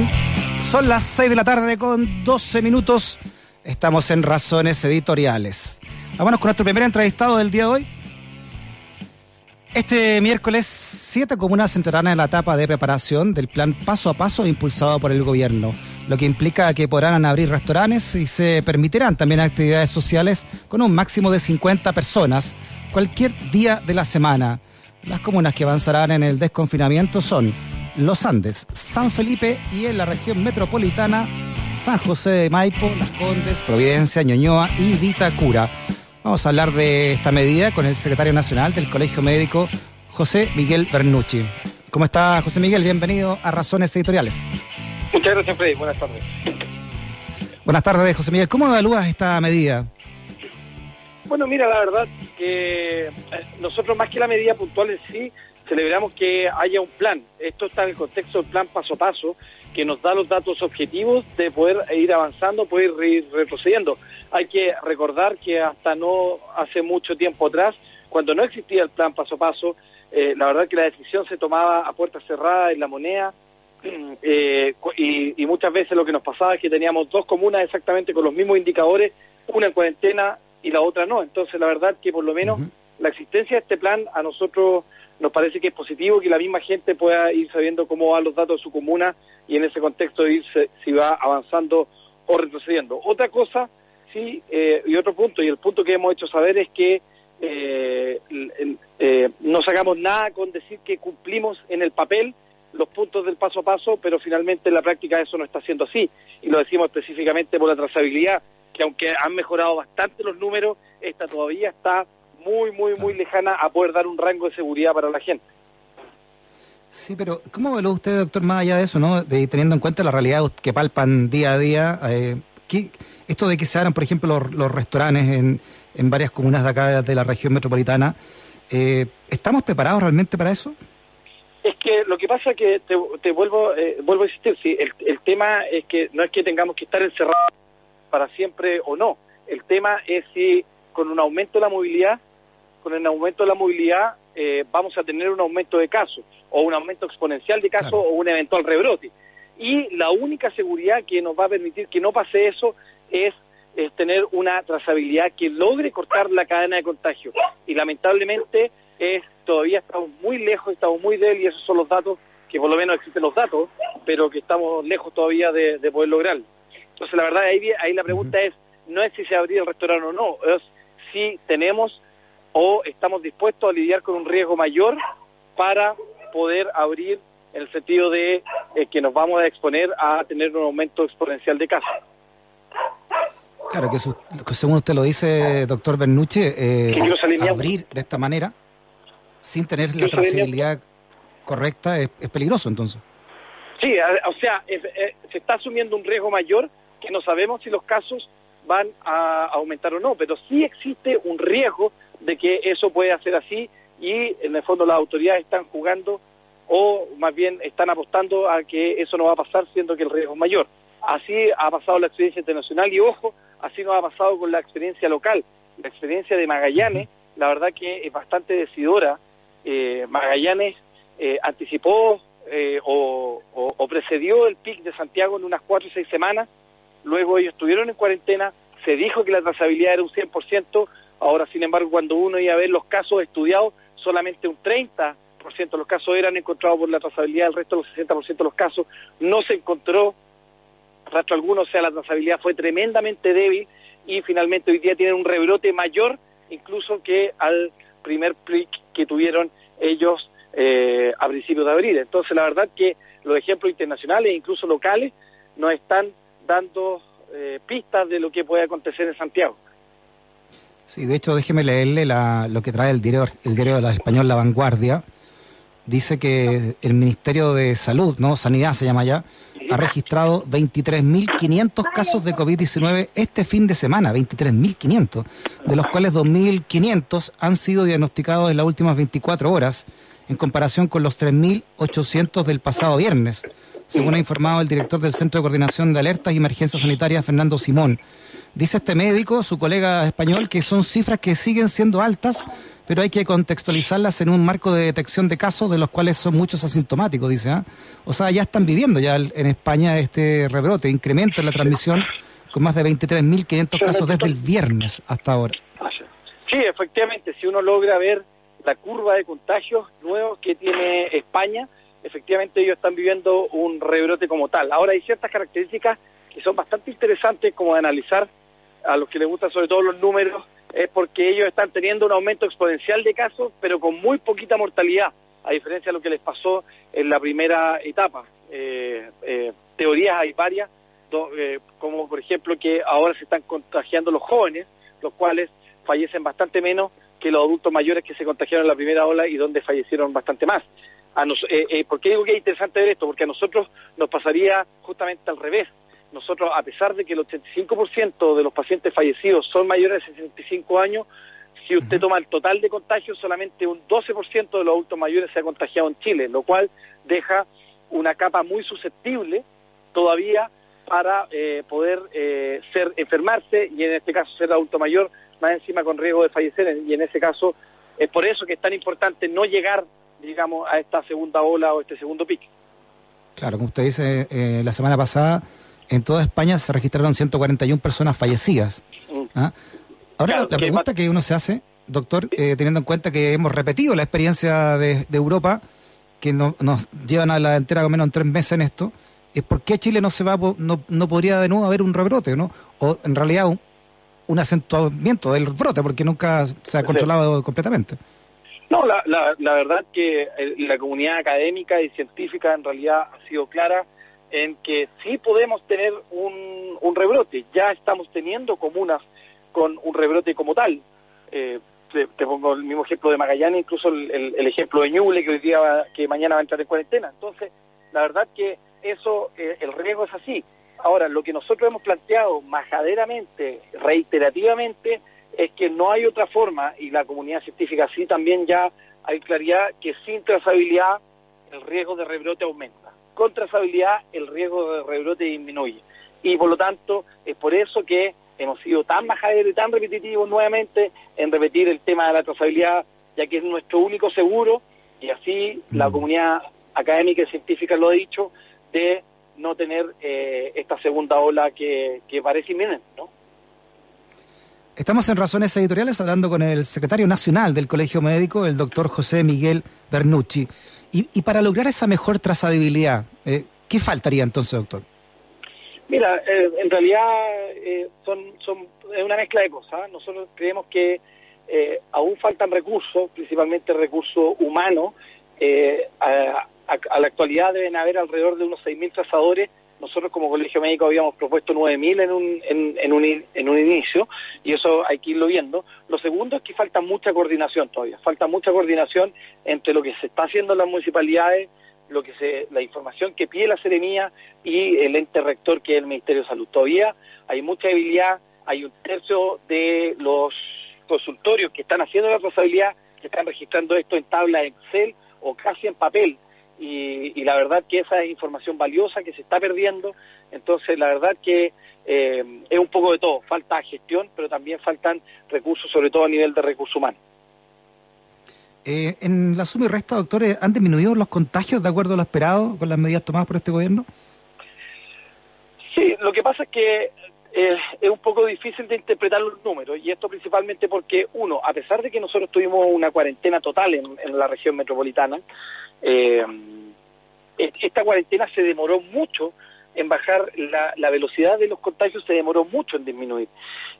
bien, son las 6 de la tarde con 12 minutos. Estamos en Razones Editoriales. Vámonos con nuestro primer entrevistado del día de hoy. Este miércoles, siete comunas entrarán en la etapa de preparación del plan paso a paso impulsado por el gobierno, lo que implica que podrán abrir restaurantes y se permitirán también actividades sociales con un máximo de 50 personas cualquier día de la semana. Las comunas que avanzarán en el desconfinamiento son Los Andes, San Felipe y en la región metropolitana San José de Maipo, Las Condes, Providencia, Ñoñoa y Vitacura. Vamos a hablar de esta medida con el secretario nacional del Colegio Médico, José Miguel Bernucci. ¿Cómo está José Miguel? Bienvenido a Razones Editoriales. Muchas gracias, Freddy. Buenas tardes. Buenas tardes, José Miguel. ¿Cómo evalúas esta medida? Bueno, mira, la verdad que eh, nosotros más que la medida puntual en sí, celebramos que haya un plan. Esto está en el contexto del plan paso a paso, que nos da los datos objetivos de poder ir avanzando, poder ir retrocediendo. Hay que recordar que hasta no hace mucho tiempo atrás, cuando no existía el plan paso a paso, eh, la verdad que la decisión se tomaba a puertas cerradas en la moneda eh, y, y muchas veces lo que nos pasaba es que teníamos dos comunas exactamente con los mismos indicadores, una en cuarentena y la otra no. Entonces, la verdad que por lo menos la existencia de este plan a nosotros nos parece que es positivo que la misma gente pueda ir sabiendo cómo van los datos de su comuna y en ese contexto irse si va avanzando o retrocediendo. Otra cosa, sí, eh, y otro punto, y el punto que hemos hecho saber es que eh, eh, no sacamos nada con decir que cumplimos en el papel los puntos del paso a paso, pero finalmente en la práctica eso no está siendo así, y lo decimos específicamente por la trazabilidad, que aunque han mejorado bastante los números, esta todavía está muy, muy, muy lejana a poder dar un rango de seguridad para la gente. Sí, pero ¿cómo evalúa usted, doctor, más allá de eso, no? De, teniendo en cuenta la realidad que palpan día a día, eh, ¿qué, esto de que se abran, por ejemplo, los, los restaurantes en, en, varias comunas de acá de la región metropolitana, eh, ¿estamos preparados realmente para eso? Es que lo que pasa es que te, te vuelvo eh, vuelvo a insistir, sí, el, el tema es que no es que tengamos que estar encerrados para siempre o no. El tema es si con un aumento de la movilidad, con el aumento de la movilidad eh, vamos a tener un aumento de casos o un aumento exponencial de casos claro. o un eventual rebrote. Y la única seguridad que nos va a permitir que no pase eso es, es tener una trazabilidad que logre cortar la cadena de contagio. Y lamentablemente es todavía estamos muy lejos, estamos muy débiles y esos son los datos que por lo menos existen los datos, pero que estamos lejos todavía de, de poder lograrlo. Entonces la verdad ahí, ahí la pregunta es, no es si se abrir el restaurante o no, es si tenemos o estamos dispuestos a lidiar con un riesgo mayor para poder abrir en el sentido de eh, que nos vamos a exponer a tener un aumento exponencial de casos. Claro, que, su, que según usted lo dice, doctor Bernuche, eh, abrir de esta manera, sin tener la trazabilidad correcta, es, es, peligroso entonces. Sí, o sea, es, se está asumiendo un riesgo mayor que no sabemos si los casos van a aumentar o no, pero sí existe un riesgo de que eso puede hacer así y en el fondo las autoridades están jugando o más bien están apostando a que eso no va a pasar siendo que el riesgo es mayor. Así ha pasado la experiencia internacional y ojo, así nos ha pasado con la experiencia local. La experiencia de Magallanes, la verdad que es bastante decidora. Eh, Magallanes eh, anticipó eh, o, o, o, precedió el pic de Santiago en unas cuatro o seis semanas, luego ellos estuvieron en cuarentena, se dijo que la trazabilidad era un 100%, ahora sin embargo cuando uno iba a ver los casos estudiados, solamente un 30% de los casos eran encontrados por la trazabilidad, el resto, los 60% de los casos, no se encontró rastro alguno, o sea, la trazabilidad fue tremendamente débil y finalmente hoy día tienen un rebrote mayor incluso que al primer pic que tuvieron ellos eh, a principios de abril. Entonces, la verdad que los ejemplos internacionales e incluso locales nos están dando eh, pistas de lo que puede acontecer en Santiago. Sí, de hecho, déjeme leerle la, lo que trae el diario, el diario de la español La Vanguardia. Dice que el Ministerio de Salud, ¿no? Sanidad se llama ya, ha registrado 23.500 casos de COVID-19 este fin de semana, 23.500, de los cuales 2.500 han sido diagnosticados en las últimas 24 horas en comparación con los 3.800 del pasado viernes, según ha informado el director del Centro de Coordinación de Alertas y Emergencias Sanitarias, Fernando Simón. Dice este médico, su colega español, que son cifras que siguen siendo altas, pero hay que contextualizarlas en un marco de detección de casos, de los cuales son muchos asintomáticos, dice. ¿ah? O sea, ya están viviendo ya en España este rebrote, incremento en la transmisión con más de 23.500 casos desde el viernes hasta ahora. Sí, efectivamente, si uno logra ver la curva de contagios nuevos que tiene España, efectivamente ellos están viviendo un rebrote como tal. Ahora hay ciertas características que son bastante interesantes como de analizar a los que les gustan sobre todo los números, es porque ellos están teniendo un aumento exponencial de casos, pero con muy poquita mortalidad, a diferencia de lo que les pasó en la primera etapa. Eh, eh, teorías hay varias, eh, como por ejemplo que ahora se están contagiando los jóvenes, los cuales fallecen bastante menos que los adultos mayores que se contagiaron en la primera ola y donde fallecieron bastante más. A eh, eh, ¿Por qué digo que es interesante ver esto? Porque a nosotros nos pasaría justamente al revés. Nosotros, a pesar de que el 85% de los pacientes fallecidos son mayores de 65 años, si usted toma el total de contagios, solamente un 12% de los adultos mayores se ha contagiado en Chile, lo cual deja una capa muy susceptible todavía para eh, poder eh, ser enfermarse y en este caso ser adulto mayor, más encima con riesgo de fallecer. Y en ese caso es por eso que es tan importante no llegar, digamos, a esta segunda ola o este segundo pico. Claro, como usted dice, eh, la semana pasada en toda España se registraron 141 personas fallecidas. Mm. ¿ah? Ahora, la, pregunta que uno se hace, doctor, teniendo en cuenta que hemos repetido la experiencia de, Europa, que nos llevan a la entera, al menos en tres meses en esto, es por qué Chile no se va no, no podría de nuevo haber un rebrote, ¿no? O en realidad un, acentuamiento del brote, porque nunca se ha controlado completamente. No, la, la, la verdad que la comunidad académica y científica en realidad ha sido clara en que sí podemos tener un, un rebrote. Ya estamos teniendo comunas con un rebrote como tal. Eh, te, pongo el mismo ejemplo de Magallanes, incluso el, el, ejemplo de Ñuble, que hoy día que mañana va a entrar en cuarentena. Entonces, la verdad que eso, eh, el riesgo es así. Ahora, lo que nosotros hemos planteado majaderamente, reiterativamente, es que no hay otra forma, y la comunidad científica sí también ya hay claridad, que sin trazabilidad el riesgo de rebrote aumenta. Con trazabilidad el riesgo de rebrote disminuye. Y por lo tanto, es por eso que hemos sido tan majaderos y tan repetitivos nuevamente en repetir el tema de la trazabilidad, ya que es nuestro único seguro, y así la mm. comunidad académica y científica lo ha dicho, de no tener eh, esta segunda ola que, parece inminente, ¿no? Estamos en Razones Editoriales hablando con el secretario nacional del Colegio Médico, el doctor José Miguel Bernucci. Y, para lograr esa mejor trazabilidad, eh, ¿qué faltaría entonces, doctor? Mira, eh, en realidad son, son, es una mezcla de cosas. Nosotros creemos que aún faltan recursos, principalmente recursos humanos, a, a, la actualidad deben haber alrededor de unos 6.000 trazadores. Nosotros como Colegio Médico habíamos propuesto 9.000 en un, en, en, un, en un inicio y eso hay que irlo viendo. Lo segundo es que falta mucha coordinación todavía, falta mucha coordinación entre lo que se está haciendo en las municipalidades, lo que se, la información que pide la Seremía y el ente rector que es el Ministerio de Salud. Todavía hay mucha debilidad, hay un tercio de los consultorios que están haciendo la trazabilidad, que están registrando esto en tabla Excel o casi en papel y, la verdad que esa es información valiosa que se está perdiendo, entonces la verdad que eh, es un poco de todo, falta gestión, pero también faltan recursos, sobre todo a nivel de recursos humanos. Eh, en la suma y resta, doctores, ¿han disminuido los contagios de acuerdo a lo esperado con las medidas tomadas por este gobierno? Sí, lo que pasa es que eh, es un poco difícil de interpretar los números y esto principalmente porque, uno, a pesar de que nosotros tuvimos una cuarentena total en la región metropolitana, eh, esta cuarentena se demoró mucho en bajar la, velocidad de los contagios, se demoró mucho en disminuir.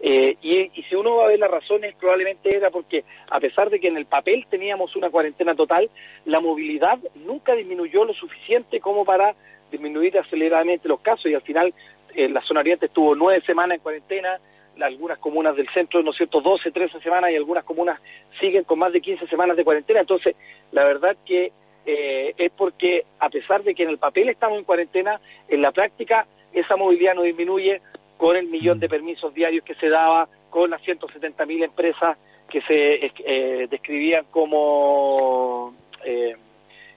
Eh, y, si uno va a ver las razones, probablemente era porque, a pesar de que en el papel teníamos una cuarentena total, la movilidad nunca disminuyó lo suficiente como para disminuir aceleradamente los casos y al final eh, la zona oriente estuvo nueve semanas en cuarentena, algunas comunas del centro, ¿no es cierto?, 12, 13 semanas y algunas comunas siguen con más de 15 semanas de cuarentena. Entonces, la verdad que eh, es porque a pesar de que en el papel estamos en cuarentena, en la práctica esa movilidad no disminuye con el millón de permisos diarios que se daba, con las 170 mil empresas que se eh, describían como eh,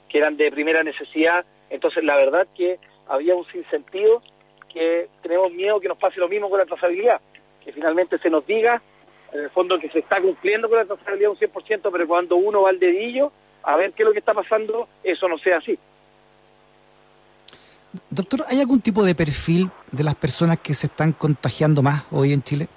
que eran de primera necesidad. Entonces, la verdad que había un sinsentido que tenemos miedo que nos pase lo mismo con la trazabilidad, que finalmente se nos diga, en el fondo, que se está cumpliendo con la trazabilidad un 100%, pero cuando uno va al dedillo a ver qué es lo que está pasando, eso no sea así. Doctor, ¿hay algún tipo de perfil de las personas que se están contagiando más hoy en Chile?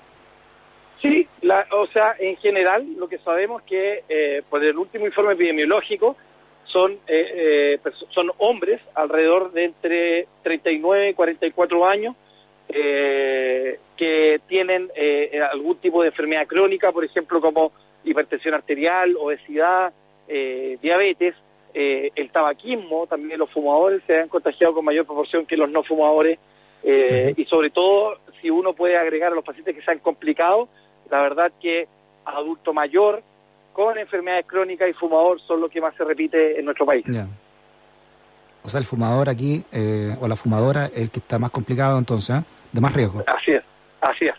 Sí, o sea, en general lo que sabemos que eh, por el último informe epidemiológico son eh, eh, son hombres alrededor de entre 39 y 44 años eh, que tienen eh, algún tipo de enfermedad crónica, por ejemplo, como hipertensión arterial, obesidad, eh, diabetes, eh, el tabaquismo, también los fumadores se han contagiado con mayor proporción que los no fumadores, eh, y sobre todo si uno puede agregar a los pacientes que se han complicado, la verdad que adulto mayor con enfermedades crónicas y fumador son los que más se repite en nuestro país. O sea, el fumador aquí, eh, o la fumadora, es el que está más complicado entonces, ¿eh? de más riesgo. Así es, así es.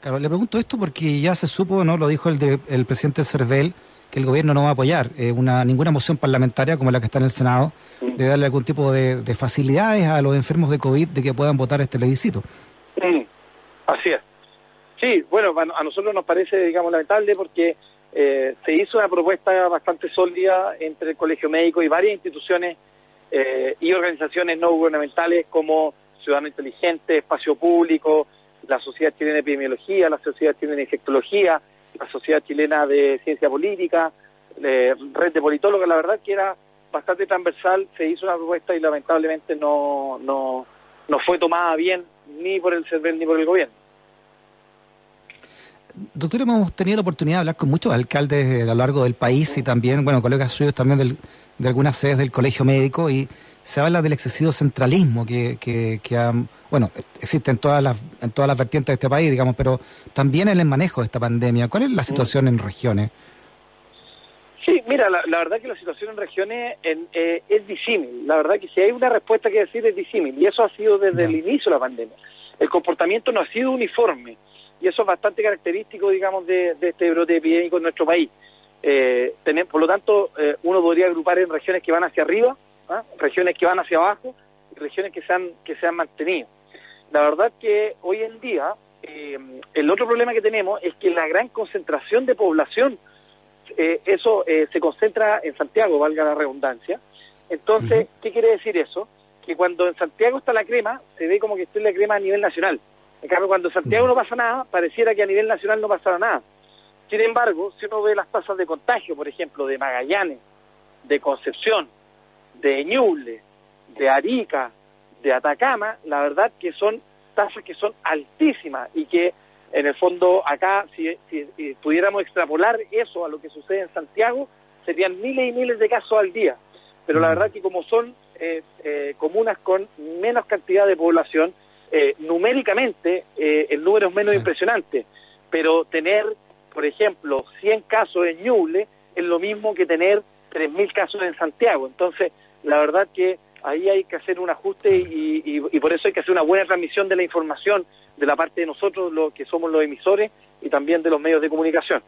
Claro, le pregunto esto porque ya se supo, ¿no? Lo dijo el, de, el presidente Cervel, que el gobierno no va a apoyar eh, una ninguna moción parlamentaria como la que está en el Senado, de darle algún tipo de, de, facilidades a los enfermos de COVID de que puedan votar este plebiscito. Mm. Así es. Sí, bueno, a nosotros nos parece, digamos, lamentable porque eh, se hizo una propuesta bastante sólida entre el Colegio Médico y varias instituciones eh, y organizaciones no gubernamentales como Ciudadano Inteligente, Espacio Público, la Sociedad Chilena de Epidemiología, la Sociedad de Infectología, la Sociedad Chilena de Ciencia Política, eh, Red de Politólogos, la verdad que era bastante transversal, se hizo una propuesta y lamentablemente no, no, no fue tomada bien ni por el CERVEL ni por el gobierno. Doctor, hemos tenido la oportunidad de hablar con muchos alcaldes a lo largo del país y también, bueno, colegas suyos también del, de algunas sedes del Colegio Médico y se habla del excesivo centralismo que, que, que ha, bueno, existe en todas, las, en todas las vertientes de este país, digamos, pero también en el manejo de esta pandemia. ¿Cuál es la situación en regiones? Sí, mira, la, la verdad que la situación en regiones en, eh, es disímil. La verdad que si hay una respuesta que decir es disímil y eso ha sido desde el inicio de la pandemia. El comportamiento no ha sido uniforme y eso es bastante característico, digamos, de, de este brote epidémico en nuestro país. Eh, por lo tanto, eh, uno podría agrupar en regiones que van hacia arriba, ¿ah? regiones que van hacia abajo y regiones que se han, que se han mantenido. La verdad que hoy en día eh, el otro problema que tenemos es que la gran concentración de población, eh, eso eh, se concentra en Santiago, valga la redundancia. Entonces. ¿qué quiere decir eso? Que cuando en Santiago está la crema, se ve como que está la crema a nivel nacional. En cambio, cuando en Santiago no pasa nada, pareciera que a nivel nacional no pasara nada. Sin embargo, si uno ve las tasas de contagio, por ejemplo, de Magallanes, de Concepción, de Ñuble, de Arica, de Atacama, la verdad que son tasas que son altísimas y que en el fondo acá, si, si, si, pudiéramos extrapolar eso a lo que sucede en Santiago, serían miles y miles de casos al día. Pero la verdad que como son eh, eh, comunas con menos cantidad de población, eh, numéricamente el número es menos sí. impresionante. Pero tener, por ejemplo, 100 casos en Ñuble es lo mismo que tener 3.000 casos en Santiago. Entonces, la verdad que ahí hay que hacer un ajuste y, y, y, por eso hay que hacer una buena transmisión de la información de la parte de nosotros, lo que somos los emisores, y también de los medios de comunicación.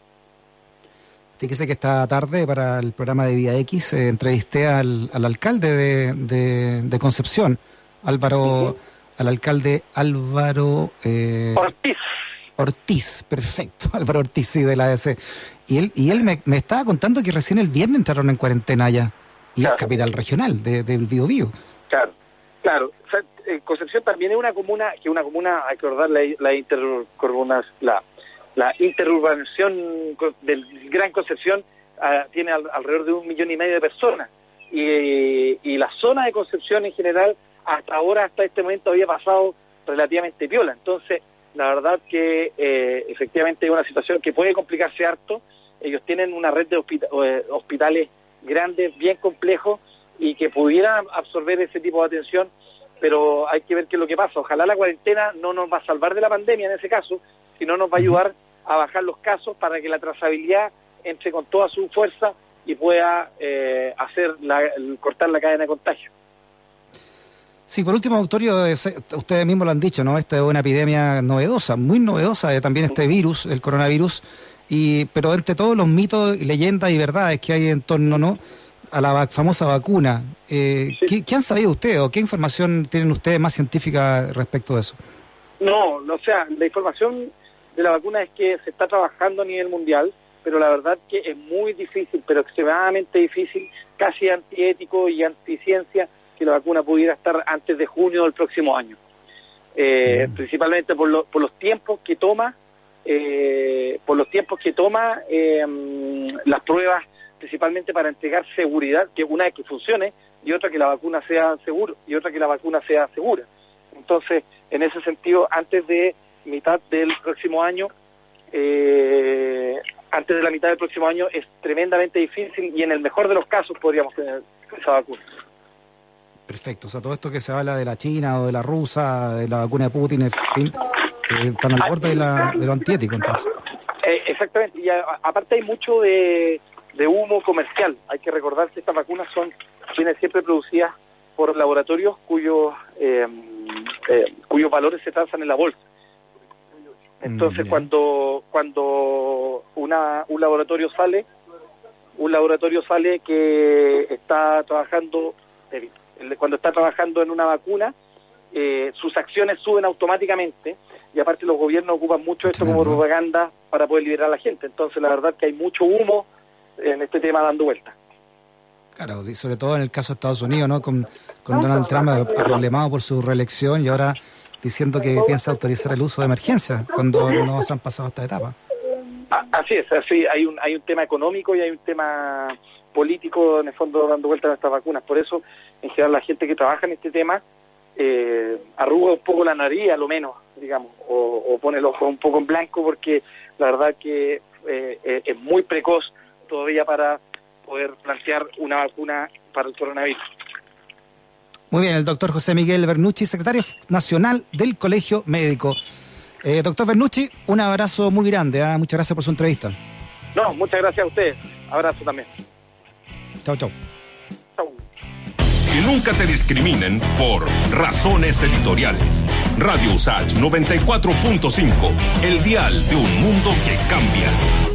Fíjese que esta tarde para el programa de Vía X eh, entrevisté al, al alcalde de, de, de, Concepción, Álvaro, uh -huh. al alcalde Álvaro eh, Ortiz. Ortiz, perfecto, Álvaro Ortiz, sí, de la ADC. Y él, y él me, me estaba contando que recién el viernes entraron en cuarentena allá y claro. es capital regional del de, de Bío Bío. Claro, claro. O sea, eh, Concepción también es una comuna, que una comuna, hay que recordar la, la la, la interurbanización del Gran Concepción uh, tiene al, alrededor de un millón y medio de personas. Y, y la zona de Concepción en general, hasta ahora, hasta este momento, había pasado relativamente viola. Entonces, la verdad que eh, efectivamente es una situación que puede complicarse harto. Ellos tienen una red de hospita eh, hospitales grandes, bien complejos y que pudieran absorber ese tipo de atención, pero hay que ver qué es lo que pasa. Ojalá la cuarentena no nos va a salvar de la pandemia en ese caso, sino nos va a ayudar a bajar los casos para que la trazabilidad entre con toda su fuerza y pueda eh, hacer la, cortar la cadena de contagio. Sí, por último, doctorio, ustedes mismos lo han dicho, ¿no? Esta es una epidemia novedosa, muy novedosa, eh, también este virus, el coronavirus, y pero entre todos los mitos y leyendas y verdades que hay en torno, ¿no? a la famosa vacuna. Eh, ¿qué, han sabido ustedes o qué información tienen ustedes más científica respecto de eso? No, o sea, la información de la vacuna es que se está trabajando a nivel mundial, pero la verdad que es muy difícil, pero extremadamente difícil, casi antiético y anticiencia, que la vacuna pudiera estar antes de junio del próximo año. Eh. Principalmente por, por los tiempos que toma, eh, por los tiempos que toma las pruebas principalmente para entregar seguridad, que una es que funcione y otra que la vacuna sea seguro y otra que la vacuna sea segura. Entonces, en ese sentido, antes de mitad del próximo año, eh, antes de la mitad del próximo año es tremendamente difícil y en el mejor de los casos podríamos tener esa vacuna. Perfecto, o sea, todo esto que se habla de la China o de la rusa, de la vacuna de Putin, en fin, eh, están al borde de, la, de lo antiético, entonces. Eh, exactamente, y aparte hay mucho de, de humo comercial. Hay que recordar que estas vacunas son vienen siempre producidas por laboratorios cuyos eh, eh, cuyos valores se transan en la bolsa. Entonces, mm, cuando cuando una, un laboratorio sale, un laboratorio sale que está trabajando, eh, cuando está trabajando en una vacuna, sus acciones suben automáticamente y aparte los gobiernos ocupan mucho esto como propaganda para poder liberar a la gente. Entonces, la verdad que hay mucho humo en este tema dando vuelta. Claro, y sobre todo en el caso de Estados Unidos, ¿no? Con, Donald Trump problemado por su reelección y ahora diciendo que piensa autorizar el uso de emergencia cuando no se han pasado esta etapa. Así es, así hay un hay un tema económico y hay un tema político en el fondo dando vuelta a estas vacunas. Por eso, en general, la gente que trabaja en este tema eh, arruga un poco la nariz, a lo menos, digamos, o, pone el ojo un poco en blanco porque la verdad que eh, eh, es muy precoz todavía para poder plantear una vacuna para el coronavirus. Muy bien, el doctor José Miguel Bernucci, secretario nacional del Colegio Médico. Eh, doctor Bernucci, un abrazo muy grande. ¿ah? Muchas gracias por su entrevista. No, muchas gracias a usted. Abrazo también. Chao, chao. Que nunca te discriminen por razones editoriales. Radio USACH 94.5, el dial de un mundo que cambia.